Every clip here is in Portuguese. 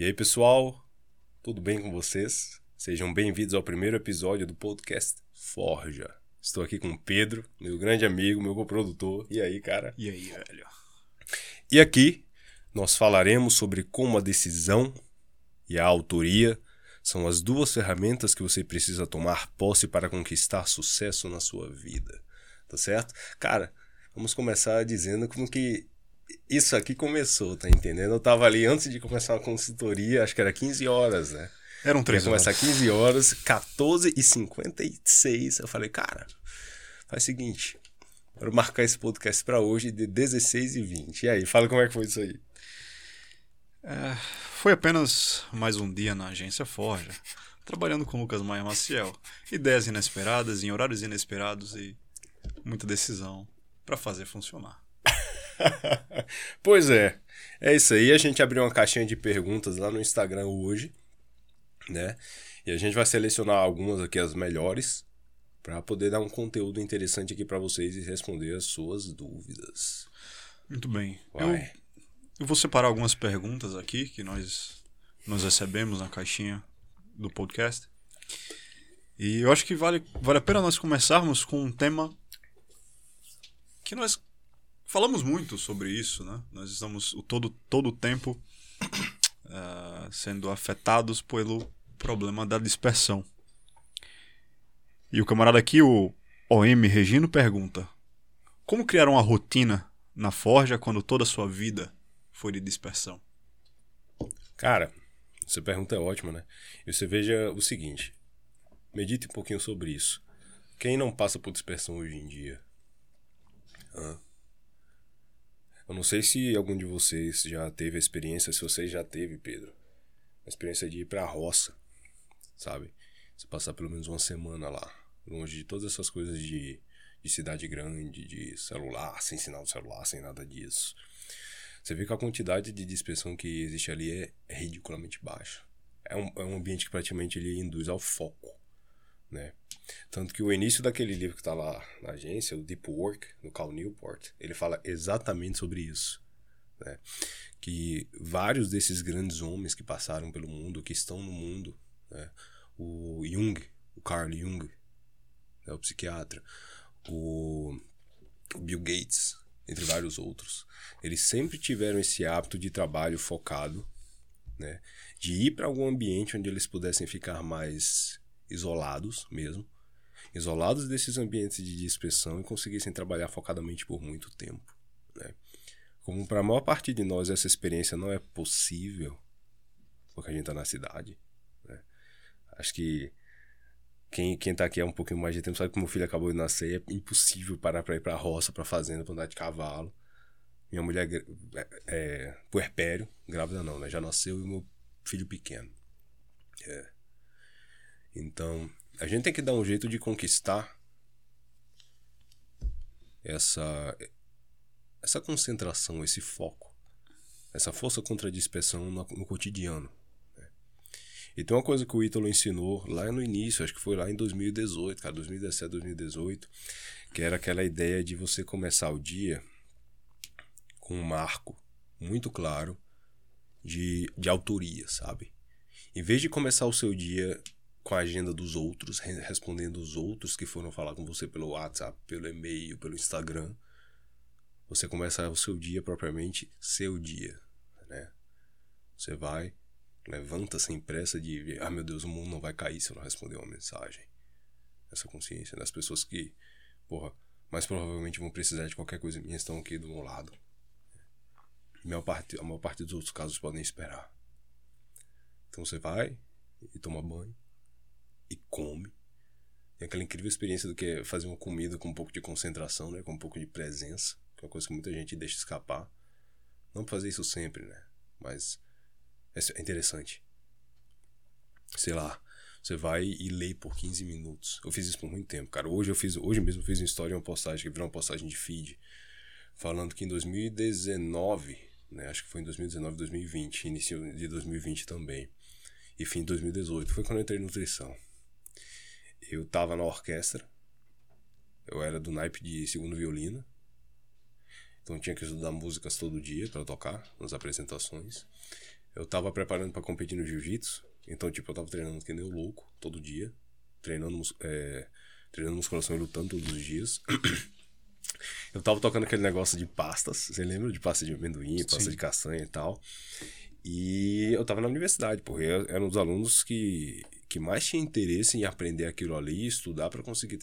E aí, pessoal, tudo bem com vocês? Sejam bem-vindos ao primeiro episódio do podcast Forja. Estou aqui com o Pedro, meu grande amigo, meu coprodutor. E aí, cara? E aí, velho? E aqui nós falaremos sobre como a decisão e a autoria são as duas ferramentas que você precisa tomar posse para conquistar sucesso na sua vida. Tá certo? Cara, vamos começar dizendo como que isso aqui começou, tá entendendo? Eu tava ali antes de começar a consultoria, acho que era 15 horas, né? Eram três Ia começar 15 horas, 14 e 56. Eu falei, cara, faz o seguinte, quero marcar esse podcast para hoje de 16 e 20. E aí, fala como é que foi isso aí. É, foi apenas mais um dia na agência Forja, trabalhando com Lucas Maia Maciel. Ideias inesperadas, em horários inesperados e muita decisão para fazer funcionar. pois é, é isso aí. A gente abriu uma caixinha de perguntas lá no Instagram hoje, né? E a gente vai selecionar algumas aqui, as melhores, para poder dar um conteúdo interessante aqui para vocês e responder as suas dúvidas. Muito bem. Eu, eu vou separar algumas perguntas aqui que nós, nós recebemos na caixinha do podcast. E eu acho que vale, vale a pena nós começarmos com um tema que nós falamos muito sobre isso, né? Nós estamos o todo, todo o tempo uh, sendo afetados pelo problema da dispersão. E o camarada aqui, o OM Regino, pergunta: Como criar uma rotina na forja quando toda a sua vida foi de dispersão? Cara, essa pergunta é ótima, né? E você veja o seguinte: medite um pouquinho sobre isso. Quem não passa por dispersão hoje em dia? Hã? Eu não sei se algum de vocês já teve a experiência, se você já teve, Pedro, a experiência de ir pra roça, sabe? Você passar pelo menos uma semana lá, longe de todas essas coisas de, de cidade grande, de celular, sem sinal de celular, sem nada disso. Você vê que a quantidade de dispersão que existe ali é, é ridiculamente baixa. É um, é um ambiente que praticamente ele induz ao foco, né? Tanto que o início daquele livro que está lá na agência, o Deep Work, do Cal Newport, ele fala exatamente sobre isso. Né? Que vários desses grandes homens que passaram pelo mundo, que estão no mundo, né? o Jung, o Carl Jung, né? o psiquiatra, o Bill Gates, entre vários outros, eles sempre tiveram esse hábito de trabalho focado, né? de ir para algum ambiente onde eles pudessem ficar mais isolados mesmo, isolados desses ambientes de dispersão e conseguissem trabalhar focadamente por muito tempo. Né? Como para a maior parte de nós essa experiência não é possível, porque a gente está na cidade. Né? Acho que quem, quem tá aqui há um pouquinho mais de tempo sabe que meu filho acabou de nascer, é impossível parar para ir para a roça, para fazenda, para andar de cavalo. Minha mulher é, é puerpério, grávida não, né? Já nasceu e meu filho pequeno. É. Então, a gente tem que dar um jeito de conquistar essa essa concentração, esse foco, essa força contra a dispersão no, no cotidiano. Né? E tem uma coisa que o Ítalo ensinou lá no início, acho que foi lá em 2018, cara, 2017, 2018, que era aquela ideia de você começar o dia com um marco muito claro de, de autoria, sabe? Em vez de começar o seu dia com a agenda dos outros, respondendo os outros que foram falar com você pelo WhatsApp, pelo e-mail, pelo Instagram. Você começa o seu dia propriamente seu dia, né? Você vai, levanta sem pressa de, ah meu Deus, o mundo não vai cair se eu não responder uma mensagem. Essa consciência das pessoas que, porra, mais provavelmente vão precisar de qualquer coisa minha estão aqui do meu lado. A maior parte, a maior parte dos outros casos podem esperar. Então você vai e toma banho, e come. Tem aquela incrível experiência do que é fazer uma comida com um pouco de concentração, né? Com um pouco de presença, que é uma coisa que muita gente deixa escapar. Não fazer isso sempre, né? Mas é interessante. Sei lá, você vai e lê por 15 minutos. Eu fiz isso por muito tempo, cara. Hoje eu fiz, hoje mesmo eu fiz uma história, uma postagem que virou uma postagem de feed, falando que em 2019, né, acho que foi em 2019, 2020, início de 2020 também, e fim de 2018, foi quando eu entrei em nutrição eu tava na orquestra. Eu era do naipe de segundo violino. Então tinha que estudar músicas todo dia para tocar nas apresentações. eu tava preparando para competir no jiu-jitsu. Então, tipo, eu tava treinando que nem o louco, todo dia. Treinando, é, treinando musculação e lutando todos os dias. Eu tava tocando aquele negócio de pastas, você lembra? De pasta de amendoim, pasta Sim. de castanha e tal. E eu tava na universidade, porque eu era um dos alunos que, que mais tinha interesse em aprender aquilo ali, estudar para conseguir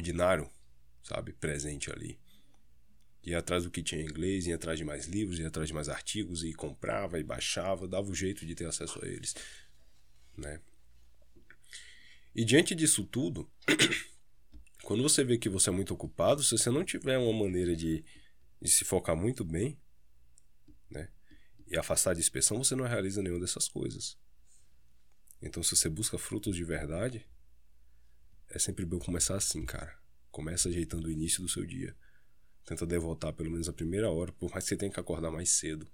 ordinário, sabe, presente ali. Ia atrás do que tinha em inglês, ia atrás de mais livros, ia atrás de mais artigos, e comprava e baixava, dava o jeito de ter acesso a eles, né? E diante disso tudo, quando você vê que você é muito ocupado, se você não tiver uma maneira de, de se focar muito bem, né? E afastar a dispersão, você não realiza nenhuma dessas coisas. Então, se você busca frutos de verdade, é sempre bom começar assim, cara. Começa ajeitando o início do seu dia. Tenta devotar pelo menos a primeira hora, por mais que você tenha que acordar mais cedo.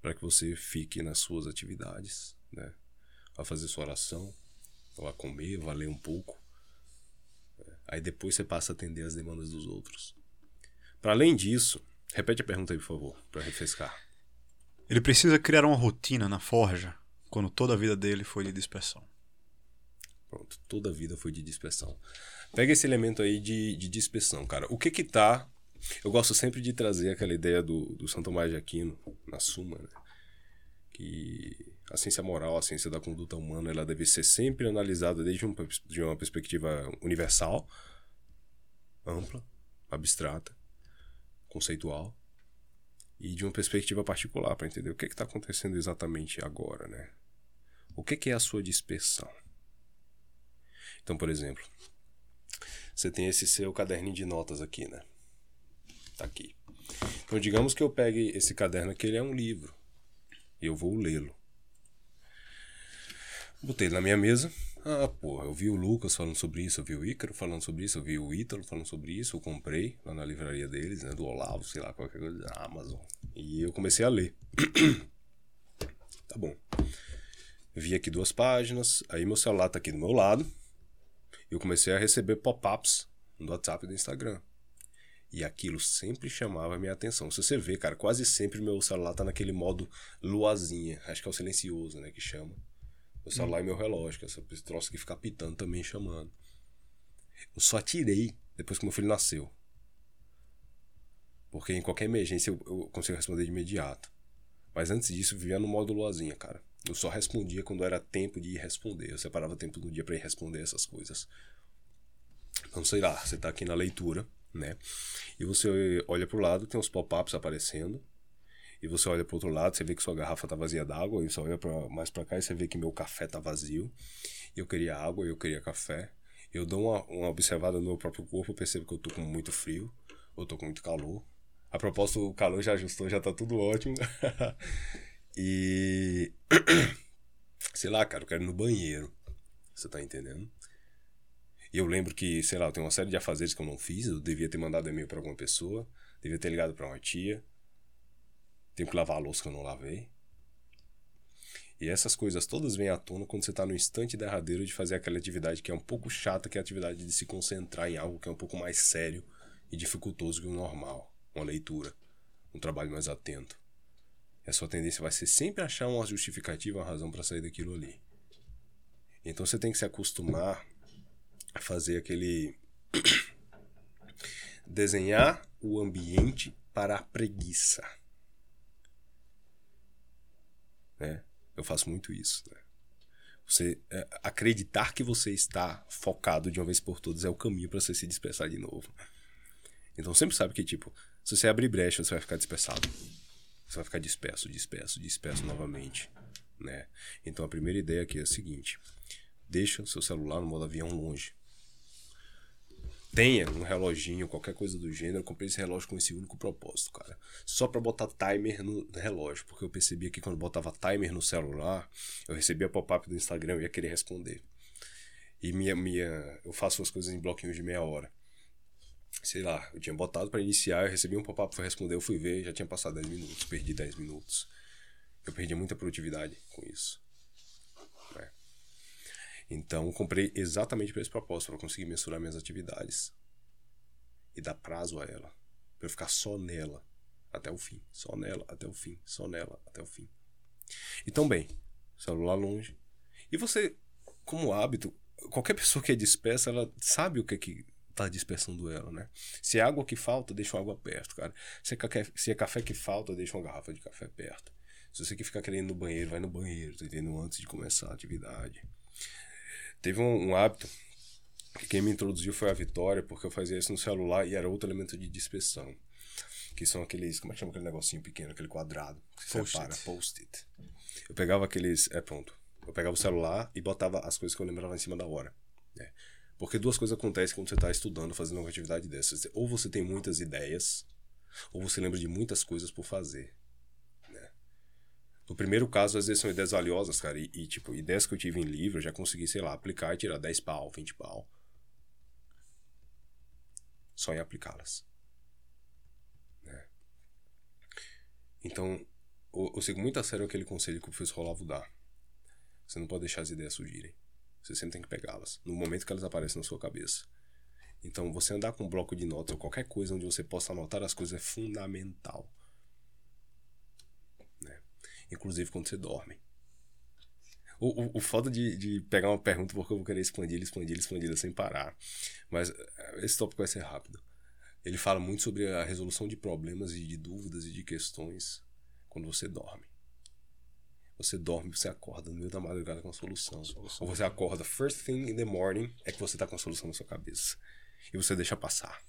Para que você fique nas suas atividades, né? A fazer sua oração, a comer, a ler um pouco. Aí depois você passa a atender as demandas dos outros. Para além disso, repete a pergunta aí, por favor, para refrescar. Ele precisa criar uma rotina na forja quando toda a vida dele foi de dispersão. Pronto, toda a vida foi de dispersão. Pega esse elemento aí de, de dispersão, cara. O que que tá. Eu gosto sempre de trazer aquela ideia do, do Santo Tomás de Aquino, na Suma, né? Que a ciência moral, a ciência da conduta humana, ela deve ser sempre analisada desde um, de uma perspectiva universal, ampla, abstrata, conceitual, e de uma perspectiva particular, para entender o que está acontecendo exatamente agora, né? O que, que é a sua dispersão? Então, por exemplo, você tem esse seu caderninho de notas aqui, né? Tá aqui. Então, digamos que eu pegue esse caderno aqui, ele é um livro. E eu vou lê-lo. Botei ele na minha mesa. Ah, porra, eu vi o Lucas falando sobre isso, eu vi o Ícaro falando sobre isso, eu vi o Ítalo falando sobre isso, eu comprei lá na livraria deles, né? Do Olavo, sei lá, qualquer coisa da Amazon. E eu comecei a ler. tá bom. Vi aqui duas páginas, aí meu celular tá aqui do meu lado eu comecei a receber pop-ups no WhatsApp e do Instagram. E aquilo sempre chamava a minha atenção. Se você vê, cara, quase sempre meu celular tá naquele modo luazinha. Acho que é o silencioso, né, que chama. Meu celular hum. e meu relógio, que é esse troço que fica pitando também chamando. Eu só tirei depois que meu filho nasceu. Porque em qualquer emergência eu, eu consigo responder de imediato. Mas antes disso, vivia no modo luazinha, cara. Eu só respondia quando era tempo de ir responder. Eu separava tempo do dia para ir responder essas coisas. Então, sei lá, você tá aqui na leitura, né? E você olha pro lado, tem uns pop-ups aparecendo. E você olha pro outro lado, você vê que sua garrafa tá vazia d'água. E você olha pra, mais para cá e você vê que meu café tá vazio. Eu queria água, eu queria café. Eu dou uma, uma observada no meu próprio corpo, percebo que eu tô com muito frio, ou tô com muito calor. A propósito, o calor já ajustou, já tá tudo ótimo. E. sei lá, cara, eu quero ir no banheiro. Você tá entendendo? E eu lembro que, sei lá, eu tenho uma série de afazeres que eu não fiz. Eu devia ter mandado e-mail pra alguma pessoa. Devia ter ligado pra uma tia. Tenho que lavar a louça que eu não lavei. E essas coisas todas vêm à tona quando você está no instante derradeiro de fazer aquela atividade que é um pouco chata, que é a atividade de se concentrar em algo que é um pouco mais sério e dificultoso que o normal. Uma leitura, um trabalho mais atento a sua tendência vai ser sempre achar uma justificativa, uma razão para sair daquilo ali. Então você tem que se acostumar a fazer aquele. desenhar o ambiente para a preguiça. Né? Eu faço muito isso. Né? Você é, acreditar que você está focado de uma vez por todas é o caminho para você se dispersar de novo. Então sempre sabe que, tipo, se você abrir brecha, você vai ficar dispersado você vai ficar disperso, disperso, disperso novamente, né? Então a primeira ideia aqui é a seguinte: deixa o seu celular no modo avião longe. Tenha um reloginho, qualquer coisa do gênero. Eu comprei esse relógio com esse único propósito, cara. Só para botar timer no relógio, porque eu percebia que quando botava timer no celular, eu recebia pop-up do Instagram e ia querer responder. E minha, minha, eu faço as coisas em bloquinhos de meia hora sei lá, eu tinha botado para iniciar, eu recebi um pop-up para responder, eu fui ver, já tinha passado 10 minutos, perdi 10 minutos. Eu perdi muita produtividade com isso. Então, comprei exatamente para esse propósito, para conseguir mensurar minhas atividades. e dar prazo a ela. Pra eu ficar só nela até o fim. Só nela até o fim. Só nela até o fim. Então, bem, celular longe. E você, como hábito, qualquer pessoa que é dispersa, ela sabe o que é que tá dispersando ela, né? Se é água que falta, deixa água perto, cara. Se é, café, se é café que falta, deixa uma garrafa de café perto. Se você que ficar querendo ir no banheiro, vai no banheiro, tá entendendo? Antes de começar a atividade. Teve um, um hábito que quem me introduziu foi a Vitória, porque eu fazia isso no celular e era outro elemento de dispersão. Que são aqueles, como é que chama aquele negocinho pequeno, aquele quadrado que se separa, post-it. Eu pegava aqueles, é pronto. Eu pegava o celular e botava as coisas que eu lembrava em cima da hora. Né? Porque duas coisas acontecem quando você está estudando, fazendo uma atividade dessas. Ou você tem muitas ideias, ou você lembra de muitas coisas por fazer. No primeiro caso, às vezes são ideias valiosas, cara. E, e, tipo, ideias que eu tive em livro, eu já consegui, sei lá, aplicar e tirar 10 pau, 20 pau. Só em aplicá-las. Né? Então, eu, eu sigo muito a sério aquele conselho que o professor Olavo dá. Você não pode deixar as ideias surgirem. Você sempre tem que pegá-las, no momento que elas aparecem na sua cabeça. Então, você andar com um bloco de notas ou qualquer coisa onde você possa anotar as coisas é fundamental. Inclusive quando você dorme. O, o, o foda de, de pegar uma pergunta porque eu vou querer expandir, expandir, expandir sem parar. Mas eh, esse tópico vai ser rápido. Ele fala muito sobre a resolução de problemas e de dúvidas e de questões quando você dorme. Você dorme, você acorda no meio da madrugada com a solução. solução. Ou você acorda first thing in the morning, é que você tá com a solução na sua cabeça. E você deixa passar.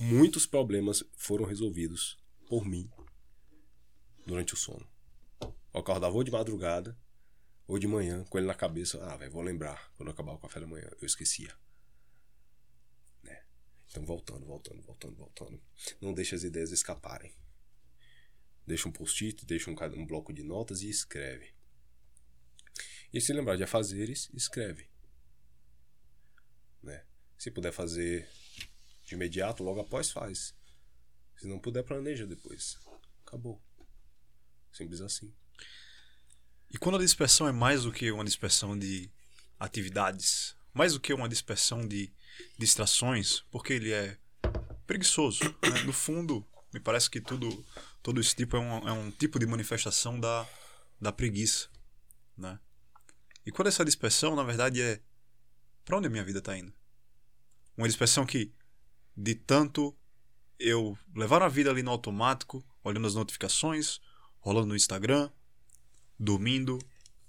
Muitos problemas foram resolvidos por mim durante o sono. Eu acordava ou de madrugada ou de manhã com ele na cabeça. Ah, velho, vou lembrar quando acabar o café da manhã. Eu esquecia. Né? Então, voltando, voltando, voltando, voltando. Não deixe as ideias escaparem. Deixa um post-it, deixa um, um bloco de notas e escreve. E se lembrar de afazeres, escreve. Né? Se puder fazer de imediato, logo após, faz. Se não puder, planeja depois. Acabou. Simples assim. E quando a dispersão é mais do que uma dispersão de atividades, mais do que uma dispersão de distrações, porque ele é preguiçoso. Né? No fundo, me parece que tudo, todo esse tipo é um, é um tipo de manifestação da, da preguiça, né? E quando essa dispersão, na verdade, é para onde a minha vida está indo? Uma dispersão que, de tanto eu levar a vida ali no automático, olhando as notificações, rolando no Instagram, dormindo,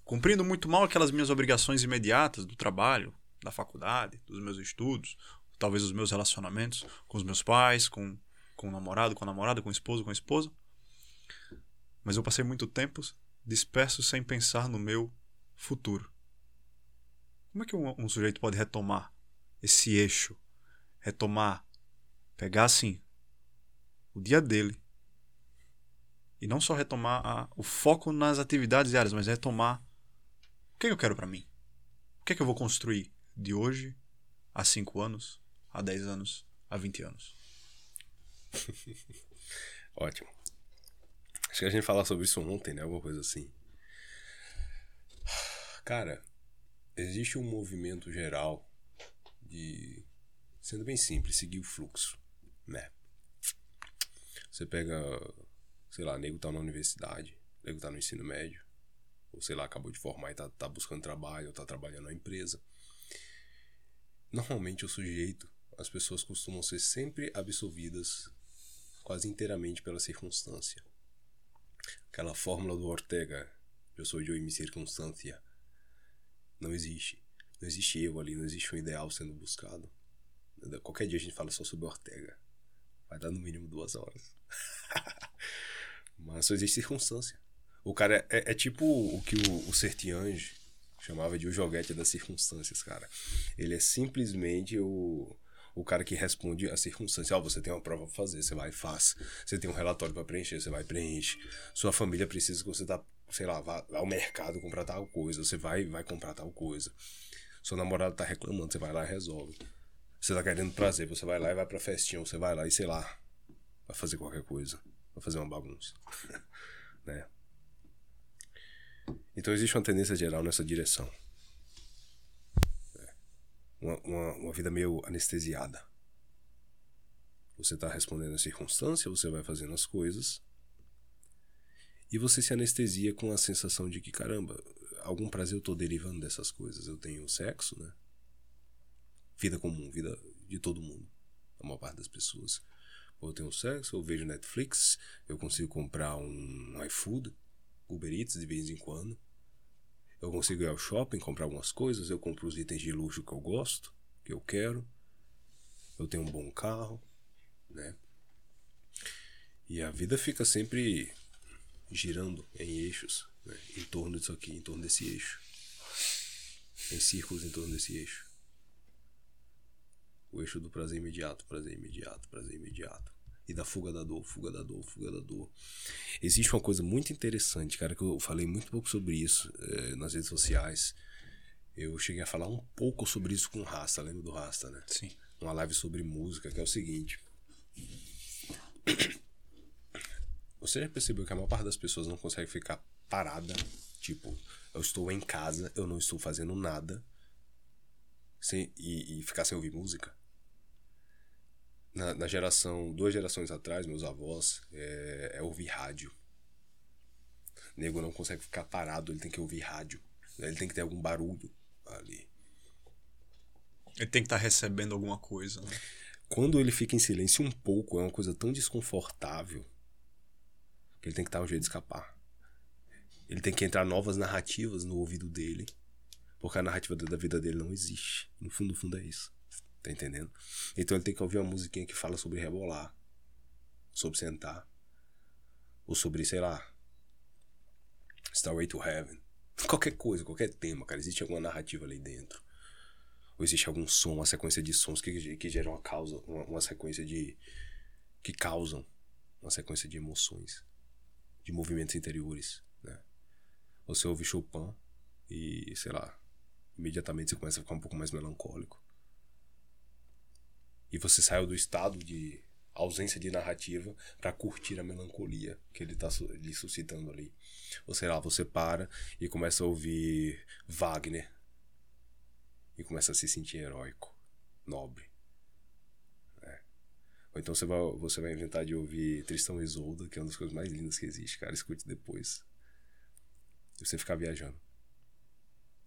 cumprindo muito mal aquelas minhas obrigações imediatas do trabalho, da faculdade, dos meus estudos, talvez os meus relacionamentos com os meus pais, com com o namorado, com a namorada, com o esposo, com a esposa. Mas eu passei muito tempo disperso sem pensar no meu futuro. Como é que um, um sujeito pode retomar esse eixo? Retomar, pegar assim, o dia dele. E não só retomar a, o foco nas atividades diárias, mas retomar o que, é que eu quero para mim. O que é que eu vou construir de hoje a 5 anos, a 10 anos, a 20 anos. Ótimo. Acho que a gente falou sobre isso ontem, né? Alguma coisa assim. Cara, existe um movimento geral de. Sendo bem simples, seguir o fluxo, né? Você pega, sei lá, nego tá na universidade, nego tá no ensino médio, ou sei lá, acabou de formar e tá, tá buscando trabalho, ou tá trabalhando na empresa. Normalmente o sujeito, as pessoas costumam ser sempre absolvidas quase inteiramente pela circunstância. Aquela fórmula do Ortega, eu sou eu e minha circunstância, não existe. Não existe eu ali, não existe um ideal sendo buscado. Qualquer dia a gente fala só sobre Ortega. Vai dar no mínimo duas horas. Mas só existe circunstância. O cara é, é, é tipo o que o, o Sertiange chamava de o joguete das circunstâncias, cara. Ele é simplesmente o o cara que responde a circunstância. Ó, oh, você tem uma prova pra fazer, você vai e faz. Você tem um relatório para preencher, você vai e preenche. Sua família precisa que você tá, sei lá, vá ao mercado comprar tal coisa, você vai vai comprar tal coisa. Sua namorada tá reclamando, você vai lá e resolve. Você tá querendo prazer, você vai lá e vai pra festinha, você vai lá e sei lá, vai fazer qualquer coisa, vai fazer uma bagunça. né? Então existe uma tendência geral nessa direção uma, uma, uma vida meio anestesiada. Você está respondendo a circunstância, você vai fazendo as coisas. E você se anestesia com a sensação de que, caramba, algum prazer eu estou derivando dessas coisas. Eu tenho sexo, né? Vida comum, vida de todo mundo. A maior parte das pessoas. Ou eu tenho sexo, eu vejo Netflix, eu consigo comprar um iFood, Uber Eats de vez em quando. Eu consigo ir ao shopping, comprar algumas coisas, eu compro os itens de luxo que eu gosto, que eu quero. Eu tenho um bom carro, né? E a vida fica sempre girando em eixos, né? em torno disso aqui, em torno desse eixo. Em círculos em torno desse eixo. O eixo do prazer imediato, prazer imediato, prazer imediato. E da fuga da dor, fuga da dor, fuga da dor. Existe uma coisa muito interessante, cara, que eu falei muito pouco sobre isso é, nas redes sociais. Eu cheguei a falar um pouco sobre isso com o Rasta, lembra do Rasta, né? Sim. Uma live sobre música, que é o seguinte. Você já percebeu que a maior parte das pessoas não consegue ficar parada? Tipo, eu estou em casa, eu não estou fazendo nada. Sem, e, e ficar sem ouvir música? Na, na, geração, duas gerações atrás, meus avós, é, é ouvir rádio. O nego não consegue ficar parado, ele tem que ouvir rádio. Ele tem que ter algum barulho ali. Ele tem que estar tá recebendo alguma coisa, né? Quando ele fica em silêncio um pouco, é uma coisa tão desconfortável que ele tem que estar um jeito de escapar. Ele tem que entrar novas narrativas no ouvido dele, porque a narrativa da vida dele não existe. No fundo, no fundo é isso. Tá entendendo? Então ele tem que ouvir uma musiquinha que fala sobre rebolar, sobre sentar, ou sobre, sei lá, Starway to Heaven. Qualquer coisa, qualquer tema, cara. Existe alguma narrativa ali dentro. Ou existe algum som, uma sequência de sons que, que geram uma causa, uma, uma sequência de. que causam uma sequência de emoções, de movimentos interiores, né? Você ouve Chopin e, sei lá, imediatamente você começa a ficar um pouco mais melancólico e você saiu do estado de ausência de narrativa para curtir a melancolia que ele está lhe suscitando ali. Ou sei lá, você para e começa a ouvir Wagner e começa a se sentir heróico, nobre. É. Ou então você vai, você vai inventar de ouvir Tristão e Isolda, que é uma das coisas mais lindas que existe, cara. Escute depois. E você ficar viajando.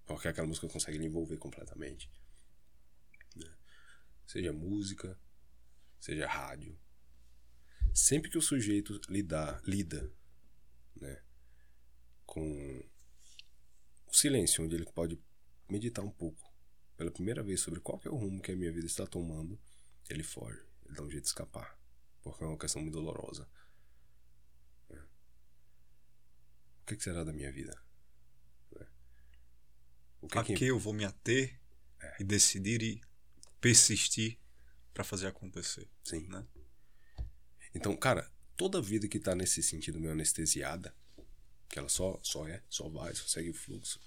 Porque aquela música consegue lhe envolver completamente seja música, seja rádio. Sempre que o sujeito lidar, lida né, com o silêncio, onde ele pode meditar um pouco pela primeira vez sobre qual é o rumo que a minha vida está tomando, ele foge, ele dá um jeito de escapar, porque é uma questão muito dolorosa. Né? O que, será da minha vida? Né? O que a que... que eu vou me ater é. e decidir e persistir para fazer acontecer. Sim. Né? Então, cara, toda vida que tá nesse sentido meio anestesiada, que ela só, só é, só vai, só segue o fluxo,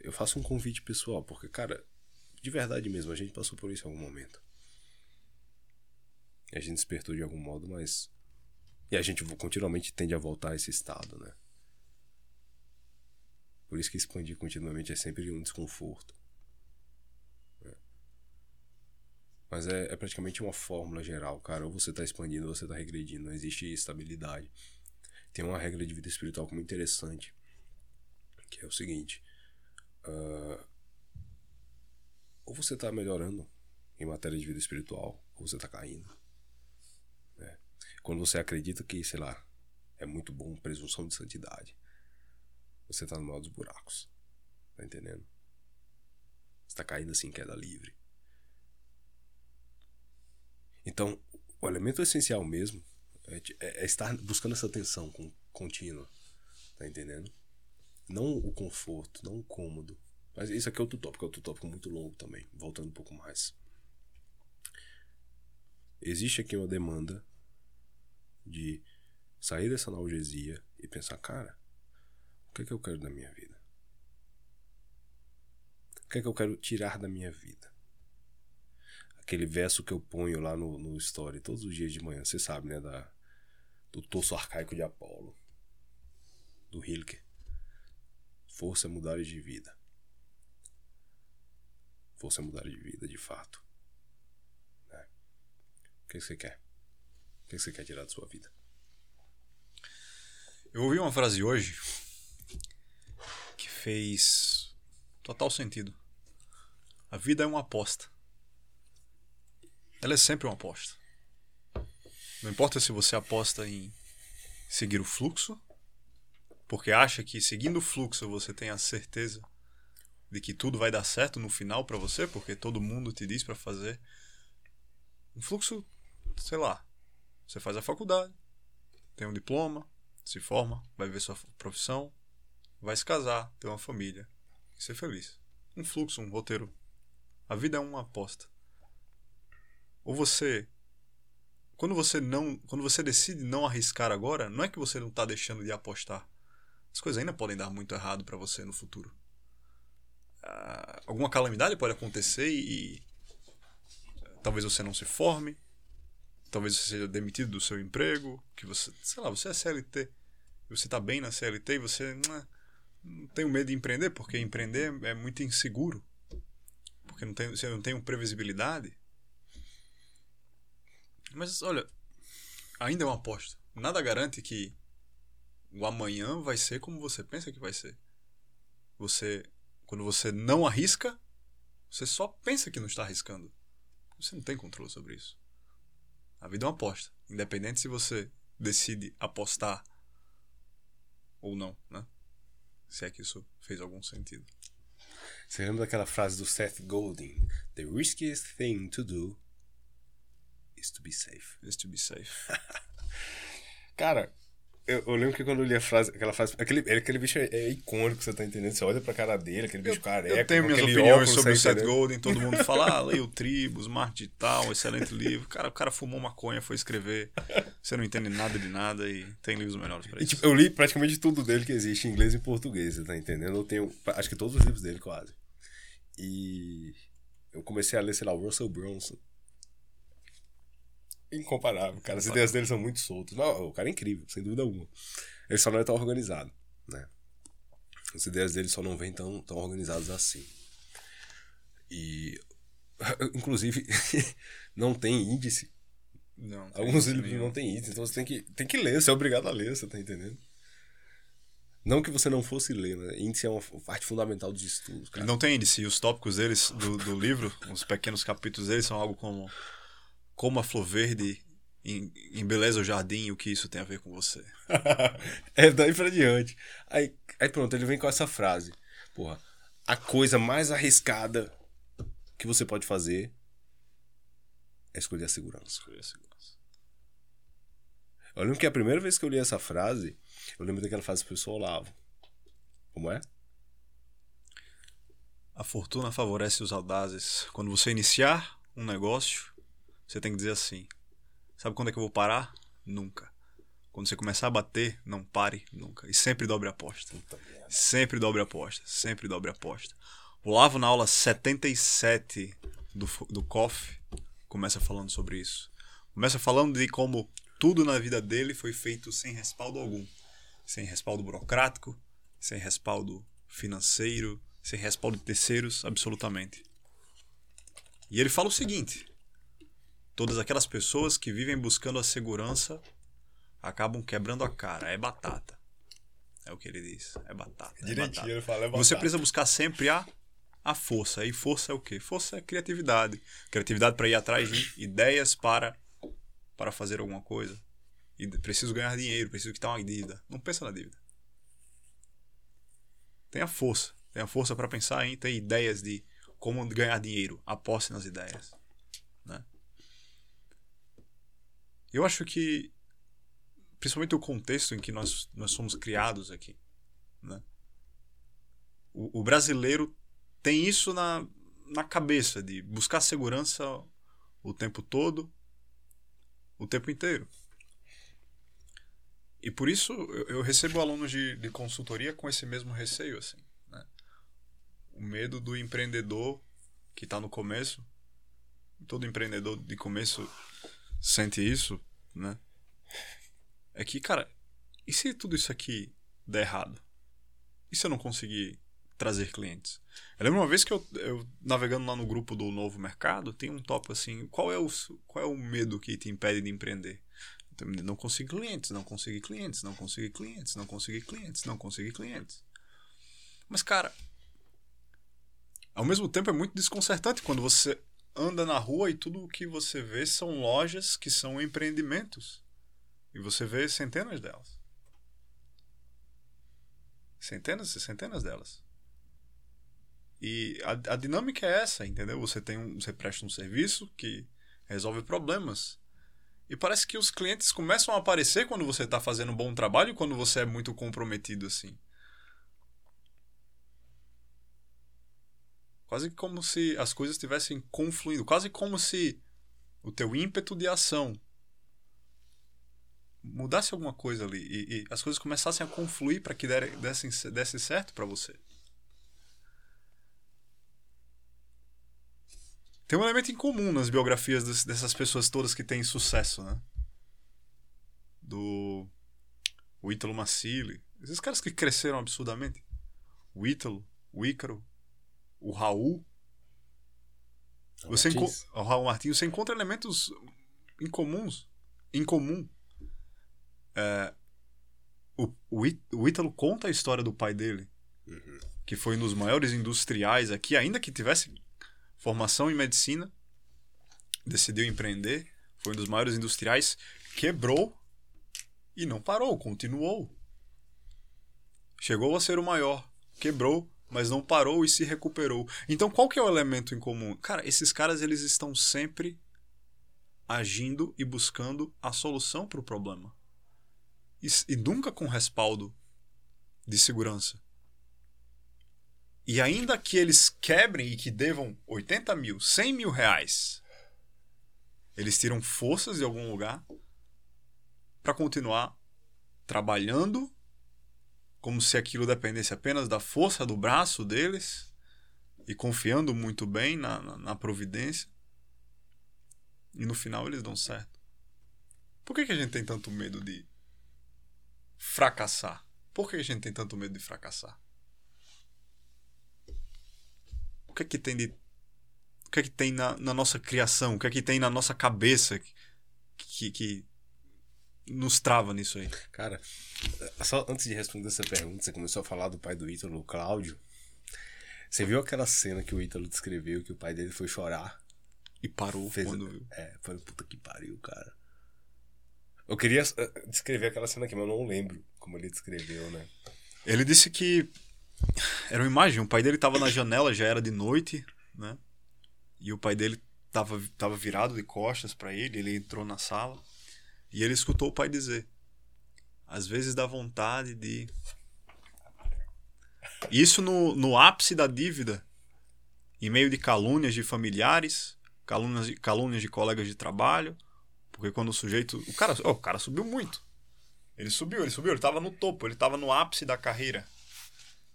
eu faço um convite pessoal, porque, cara, de verdade mesmo, a gente passou por isso em algum momento. E a gente despertou de algum modo, mas. E a gente continuamente tende a voltar a esse estado, né? Por isso que expandir continuamente é sempre um desconforto. Mas é, é, praticamente uma fórmula geral, cara. Ou você está expandindo ou você está regredindo. Não existe estabilidade. Tem uma regra de vida espiritual muito interessante. Que é o seguinte. Uh, ou você está melhorando em matéria de vida espiritual, ou você está caindo. Né? Quando você acredita que, sei lá, é muito bom, presunção de santidade, você está no maior dos buracos. Tá entendendo? Você está caindo assim, queda livre. Então, o elemento essencial mesmo é, é, é estar buscando essa tensão contínua. Tá entendendo? Não o conforto, não o cômodo. Mas isso aqui é outro tópico, é outro tópico muito longo também. Voltando um pouco mais. Existe aqui uma demanda de sair dessa analgesia e pensar, cara, o que é que eu quero da minha vida? O que é que eu quero tirar da minha vida? Aquele verso que eu ponho lá no, no story todos os dias de manhã, você sabe, né? Da, do torso arcaico de Apolo, do Hilke. Força é mudar de vida. Força é mudar de vida, de fato. Né? que você quer? O que você quer tirar da sua vida? Eu ouvi uma frase hoje que fez total sentido. A vida é uma aposta. Ela é sempre uma aposta. Não importa se você aposta em seguir o fluxo, porque acha que seguindo o fluxo você tem a certeza de que tudo vai dar certo no final para você, porque todo mundo te diz para fazer. Um fluxo, sei lá, você faz a faculdade, tem um diploma, se forma, vai ver sua profissão, vai se casar, ter uma família e ser feliz. Um fluxo, um roteiro. A vida é uma aposta. Ou você quando você não, quando você decide não arriscar agora, não é que você não está deixando de apostar. As coisas ainda podem dar muito errado para você no futuro. Ah, alguma calamidade pode acontecer e, talvez você não se forme, talvez você seja demitido do seu emprego, que você, sei lá, você é CLT, você está bem na CLT e você não, não tem medo de empreender, porque empreender é muito inseguro, porque não tem, você não tem previsibilidade. Mas olha, ainda é uma aposta. Nada garante que o amanhã vai ser como você pensa que vai ser. Você, quando você não arrisca, você só pensa que não está arriscando. Você não tem controle sobre isso. A vida é uma aposta, independente se você decide apostar ou não, né? Se é que isso fez algum sentido. Você lembra daquela frase do Seth Godin? The riskiest thing to do is to be safe. Is to be safe. Cara, eu, eu, lembro que quando eu li a frase, aquela frase. Aquele, aquele bicho é, é, icônico, você tá entendendo? Você olha pra cara dele, aquele bicho eu, careca. Eu tenho minhas opiniões sobre o Seth Golden, todo mundo fala, ah, leia o Tribus, Smart Digital, um excelente livro. Cara, o cara fumou maconha, foi escrever. Você não entende nada de nada e tem livros melhores pra isso. E, tipo, eu li praticamente tudo dele que existe em inglês e português, você tá entendendo? Eu tenho, acho que todos os livros dele quase. E eu comecei a ler, sei lá, o Russell Brunson incomparável, cara. As ideias dele são muito soltas. Não, o cara é incrível, sem dúvida alguma. Ele só não é tão organizado, né? As ideias dele só não vêm tão, tão organizadas assim. E, inclusive, não tem índice. Não, tem Alguns livros não tem índice, então você tem que, tem que ler, você é obrigado a ler, você tá entendendo? Não que você não fosse ler, né? Índice é uma parte fundamental dos estudos. Cara. Não tem índice, e os tópicos deles, do, do livro, os pequenos capítulos deles, são algo como como a flor verde embeleza o jardim e o que isso tem a ver com você. é daí pra diante. Aí, aí pronto, ele vem com essa frase. Porra, a coisa mais arriscada que você pode fazer é escolher a segurança. Escolher a segurança. Eu lembro que a primeira vez que eu li essa frase, eu lembro daquela frase do professor Olavo. Como é? A fortuna favorece os audazes. Quando você iniciar um negócio, você tem que dizer assim: sabe quando é que eu vou parar? Nunca. Quando você começar a bater, não pare nunca. E sempre dobre a aposta. Sempre dobre a aposta. Sempre dobre a aposta. O Lavo, na aula 77 do, do COF, começa falando sobre isso. Começa falando de como tudo na vida dele foi feito sem respaldo algum. Sem respaldo burocrático, sem respaldo financeiro, sem respaldo de terceiros, absolutamente. E ele fala o seguinte: Todas aquelas pessoas que vivem buscando a segurança acabam quebrando a cara. É batata. É o que ele diz. É batata. É Direitinho batata. ele fala, é batata. Você precisa buscar sempre a, a força. E força é o quê? Força é criatividade. Criatividade para ir atrás de ideias para, para fazer alguma coisa. E preciso ganhar dinheiro, preciso quitar uma dívida. Não pensa na dívida. Tenha força. Tenha força para pensar em ter ideias de como ganhar dinheiro. Aposte nas ideias. Né? Eu acho que, principalmente o contexto em que nós, nós somos criados aqui, né? o, o brasileiro tem isso na, na cabeça de buscar segurança o tempo todo, o tempo inteiro. E por isso eu, eu recebo alunos de, de consultoria com esse mesmo receio, assim. Né? O medo do empreendedor que está no começo. Todo empreendedor de começo sente isso, né? É que, cara, e se tudo isso aqui der errado? E se eu não conseguir trazer clientes. Eu lembro uma vez que eu, eu navegando lá no grupo do Novo Mercado, tem um tópico assim, qual é o, qual é o medo que te impede de empreender? Não conseguir clientes, não conseguir clientes, não conseguir clientes, não conseguir clientes, não conseguir clientes. Mas, cara, ao mesmo tempo é muito desconcertante quando você anda na rua e tudo o que você vê são lojas que são empreendimentos. E você vê centenas delas. Centenas e centenas delas. E a, a dinâmica é essa, entendeu? Você tem um, você presta um serviço que resolve problemas. E parece que os clientes começam a aparecer quando você está fazendo um bom trabalho quando você é muito comprometido assim. Quase como se as coisas estivessem confluindo, quase como se o teu ímpeto de ação mudasse alguma coisa ali e, e as coisas começassem a confluir para que der, dessem, desse certo para você. Tem um elemento em comum nas biografias dessas pessoas todas que têm sucesso, né? Do o Ítalo Massili, esses caras que cresceram absurdamente. O Ítalo, o Ícaro, o Raul. O você o Raul Martins, você encontra elementos incomuns, em comum. É, o, o, o Ítalo conta a história do pai dele, uhum. que foi um dos maiores industriais aqui, ainda que tivesse formação em medicina, decidiu empreender, foi um dos maiores industriais, quebrou e não parou, continuou. Chegou a ser o maior, quebrou, mas não parou e se recuperou. Então, qual que é o elemento em comum? Cara, esses caras eles estão sempre agindo e buscando a solução para o problema. E, e, nunca com respaldo de segurança. E ainda que eles quebrem e que devam 80 mil, 100 mil reais, eles tiram forças de algum lugar para continuar trabalhando como se aquilo dependesse apenas da força do braço deles e confiando muito bem na, na, na providência. E no final eles dão certo. Por que, que a gente tem tanto medo de fracassar? Por que a gente tem tanto medo de fracassar? O que é que tem de. O que é que tem na, na nossa criação? O que é que tem na nossa cabeça que, que, nos trava nisso aí? Cara, só antes de responder essa pergunta, você começou a falar do pai do Ítalo, o Cláudio. Você viu aquela cena que o Ítalo descreveu que o pai dele foi chorar? E parou Fez, quando viu. É, foi puta que pariu, cara. Eu queria eh, descrever aquela cena aqui, mas eu não lembro como ele descreveu, né? Ele disse que era uma imagem, o pai dele tava na janela, já era de noite, né? E o pai dele tava, tava virado de costas para ele, ele entrou na sala. E ele escutou o pai dizer: às vezes dá vontade de. Isso no, no ápice da dívida, em meio de calúnias de familiares, calúnias de, calúnias de colegas de trabalho, porque quando o sujeito. O cara, oh, o cara subiu muito. Ele subiu, ele subiu, ele estava no topo, ele estava no ápice da carreira.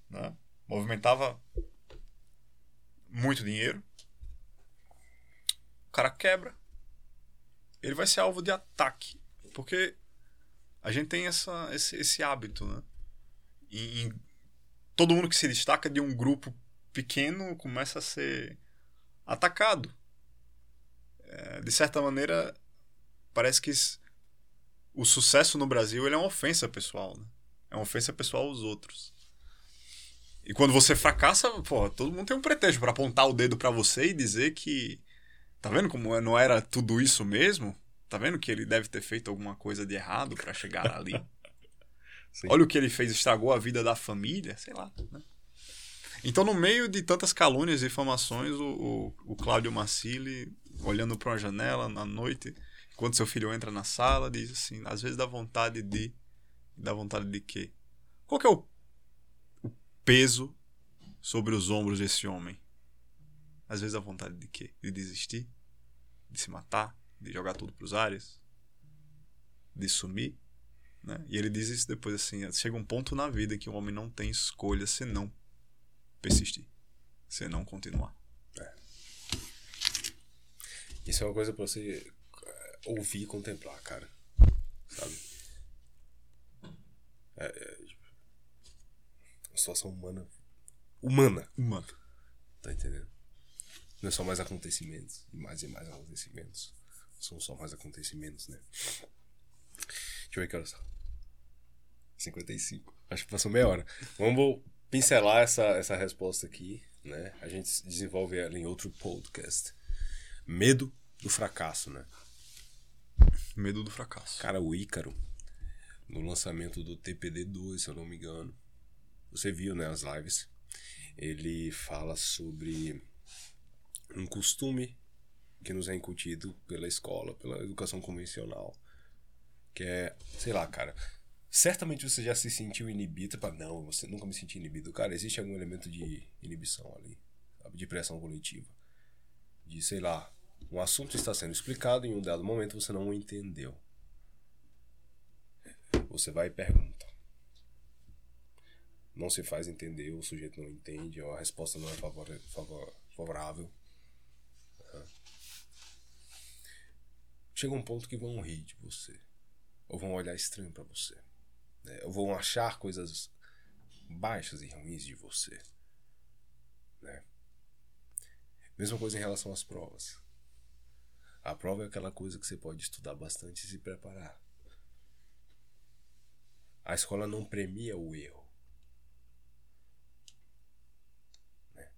Né? Movimentava muito dinheiro. O cara quebra. Ele vai ser alvo de ataque porque a gente tem essa, esse, esse hábito, né? E, em, todo mundo que se destaca de um grupo pequeno começa a ser atacado. É, de certa maneira, parece que o sucesso no Brasil ele é uma ofensa pessoal, né? É uma ofensa pessoal aos outros. E quando você fracassa, pô, todo mundo tem um pretexto para apontar o dedo para você e dizer que tá vendo como é, não era tudo isso mesmo? Tá vendo que ele deve ter feito alguma coisa de errado para chegar ali? Olha o que ele fez, estragou a vida da família, sei lá. Né? Então, no meio de tantas calúnias e informações, o, o, o Cláudio Massili, olhando para uma janela na noite, quando seu filho entra na sala, diz assim: às vezes dá vontade de. Dá vontade de quê? Qual que é o, o peso sobre os ombros desse homem? Às vezes dá vontade de quê? De desistir? De se matar? De jogar tudo para os ares, de sumir. Né? E ele diz isso depois assim: chega um ponto na vida que o homem não tem escolha senão persistir, senão continuar. É. Isso é uma coisa para você é, ouvir e contemplar, cara. Sabe? É, é, tipo, a situação humana humana. Humana. Tá entendendo? Não é só mais acontecimentos. E mais e mais acontecimentos. São só mais acontecimentos, né? Deixa eu ver que horas são. 55. Acho que passou meia hora. Vamos pincelar essa, essa resposta aqui, né? A gente desenvolve ela em outro podcast. Medo do fracasso, né? Medo do fracasso. Cara, o Ícaro, no lançamento do TPD2, se eu não me engano, você viu, né, as lives, ele fala sobre um costume que nos é incutido pela escola, pela educação convencional, que é, sei lá, cara, certamente você já se sentiu inibido, para não, você nunca me senti inibido. Cara, existe algum elemento de inibição ali, sabe? de pressão coletiva. De, sei lá, um assunto está sendo explicado e em um dado momento você não o entendeu. Você vai e pergunta. Não se faz entender, o sujeito não entende, a resposta não é favor, favor, favorável. Chega um ponto que vão rir de você. Ou vão olhar estranho para você. Né? Ou vão achar coisas baixas e ruins de você. Né? Mesma coisa em relação às provas. A prova é aquela coisa que você pode estudar bastante e se preparar. A escola não premia o erro. Né?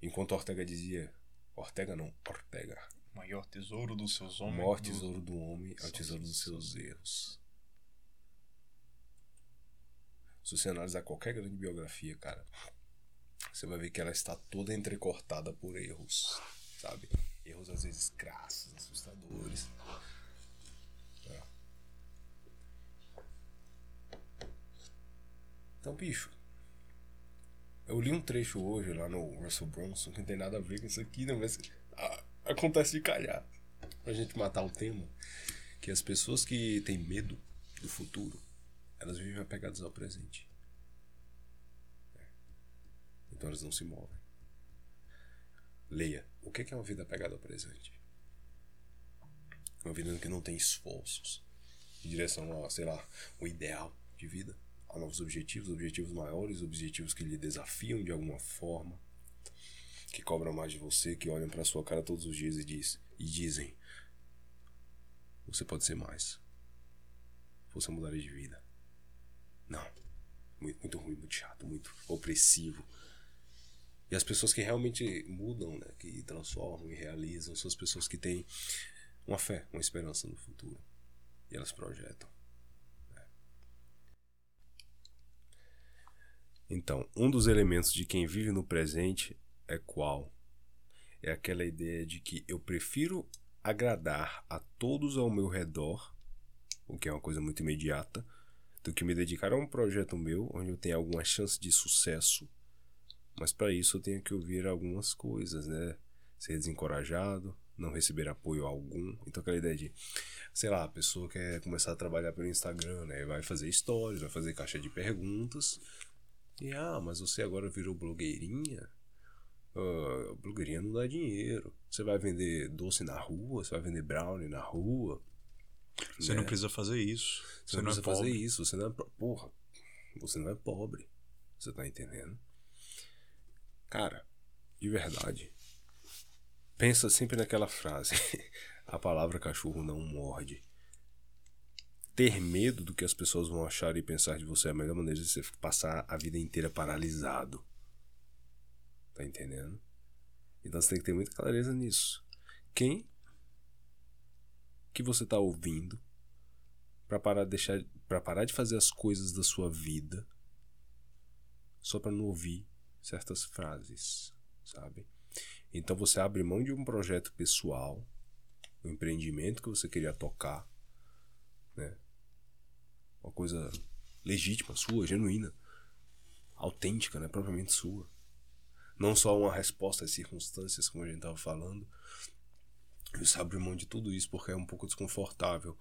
Enquanto Ortega dizia, Ortega não, Ortega. O maior tesouro dos seus homens. O maior tesouro do homem é o tesouro dos seus erros. Se você analisar qualquer grande biografia, cara, você vai ver que ela está toda entrecortada por erros, sabe? Erros às vezes crassos, assustadores. É. Então, bicho, eu li um trecho hoje lá no Russell Bronson que não tem nada a ver com isso aqui, né? Mas ah, acontece de calhar. Pra gente matar o tema, que as pessoas que têm medo do futuro elas vivem apegadas ao presente. É. Então elas não se movem. Leia. O que é uma vida apegada ao presente? Uma vida que não tem esforços em direção a, sei lá, o ideal de vida, a novos objetivos, objetivos maiores, objetivos que lhe desafiam de alguma forma, que cobram mais de você, que olham para sua cara todos os dias e, diz, e dizem: Você pode ser mais. Você mudaria de vida. Não. Muito, muito ruim, muito chato, muito opressivo. E as pessoas que realmente mudam, né, que transformam e realizam, são as pessoas que têm uma fé, uma esperança no futuro. E elas projetam. Né? Então, um dos elementos de quem vive no presente é qual? É aquela ideia de que eu prefiro agradar a todos ao meu redor, o que é uma coisa muito imediata, do que me dedicar a um projeto meu onde eu tenho alguma chance de sucesso. Mas para isso eu tenho que ouvir algumas coisas, né? Ser desencorajado, não receber apoio algum. Então aquela ideia de, sei lá, a pessoa quer começar a trabalhar pelo Instagram, né? Vai fazer stories, vai fazer caixa de perguntas. E ah, mas você agora virou blogueirinha? Uh, blogueirinha não dá dinheiro. Você vai vender doce na rua, você vai vender brownie na rua. Você né? não precisa fazer isso. Você, você não, não precisa é fazer isso. Você não é. Porra, você não é pobre. Você tá entendendo? Cara, de verdade. Pensa sempre naquela frase: a palavra cachorro não morde. Ter medo do que as pessoas vão achar e pensar de você é a melhor maneira de você passar a vida inteira paralisado. Tá entendendo? Então você tem que ter muita clareza nisso. Quem que você está ouvindo para parar de deixar para parar de fazer as coisas da sua vida só para não ouvir certas frases, sabe? Então você abre mão de um projeto pessoal, um empreendimento que você queria tocar, né? Uma coisa legítima, sua, genuína, autêntica, né? Propriamente sua. Não só uma resposta às circunstâncias, como a gente estava falando, você abre mão de tudo isso porque é um pouco desconfortável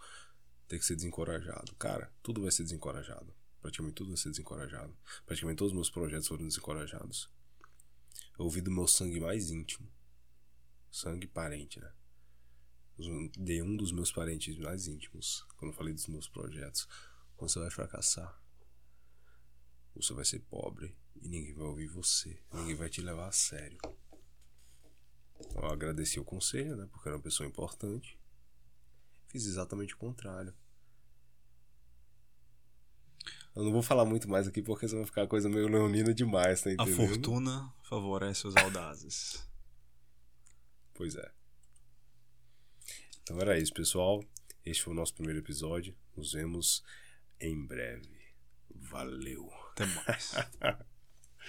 ter que ser desencorajado. Cara, tudo vai ser desencorajado. Praticamente tudo vai ser desencorajado. Praticamente todos os meus projetos foram desencorajados. Eu ouvi do meu sangue mais íntimo. Sangue parente, né? De um dos meus parentes mais íntimos. Quando eu falei dos meus projetos. Você vai fracassar. Você vai ser pobre. E ninguém vai ouvir você. Ninguém vai te levar a sério. Eu agradeci o conselho, né? Porque era uma pessoa importante. Fiz exatamente o contrário. Eu não vou falar muito mais aqui porque senão vai ficar coisa meio leonina demais, tá entendendo? A fortuna favorece os audazes. Pois é. Então era isso, pessoal. Este foi o nosso primeiro episódio. Nos vemos em breve. Valeu. Até mais.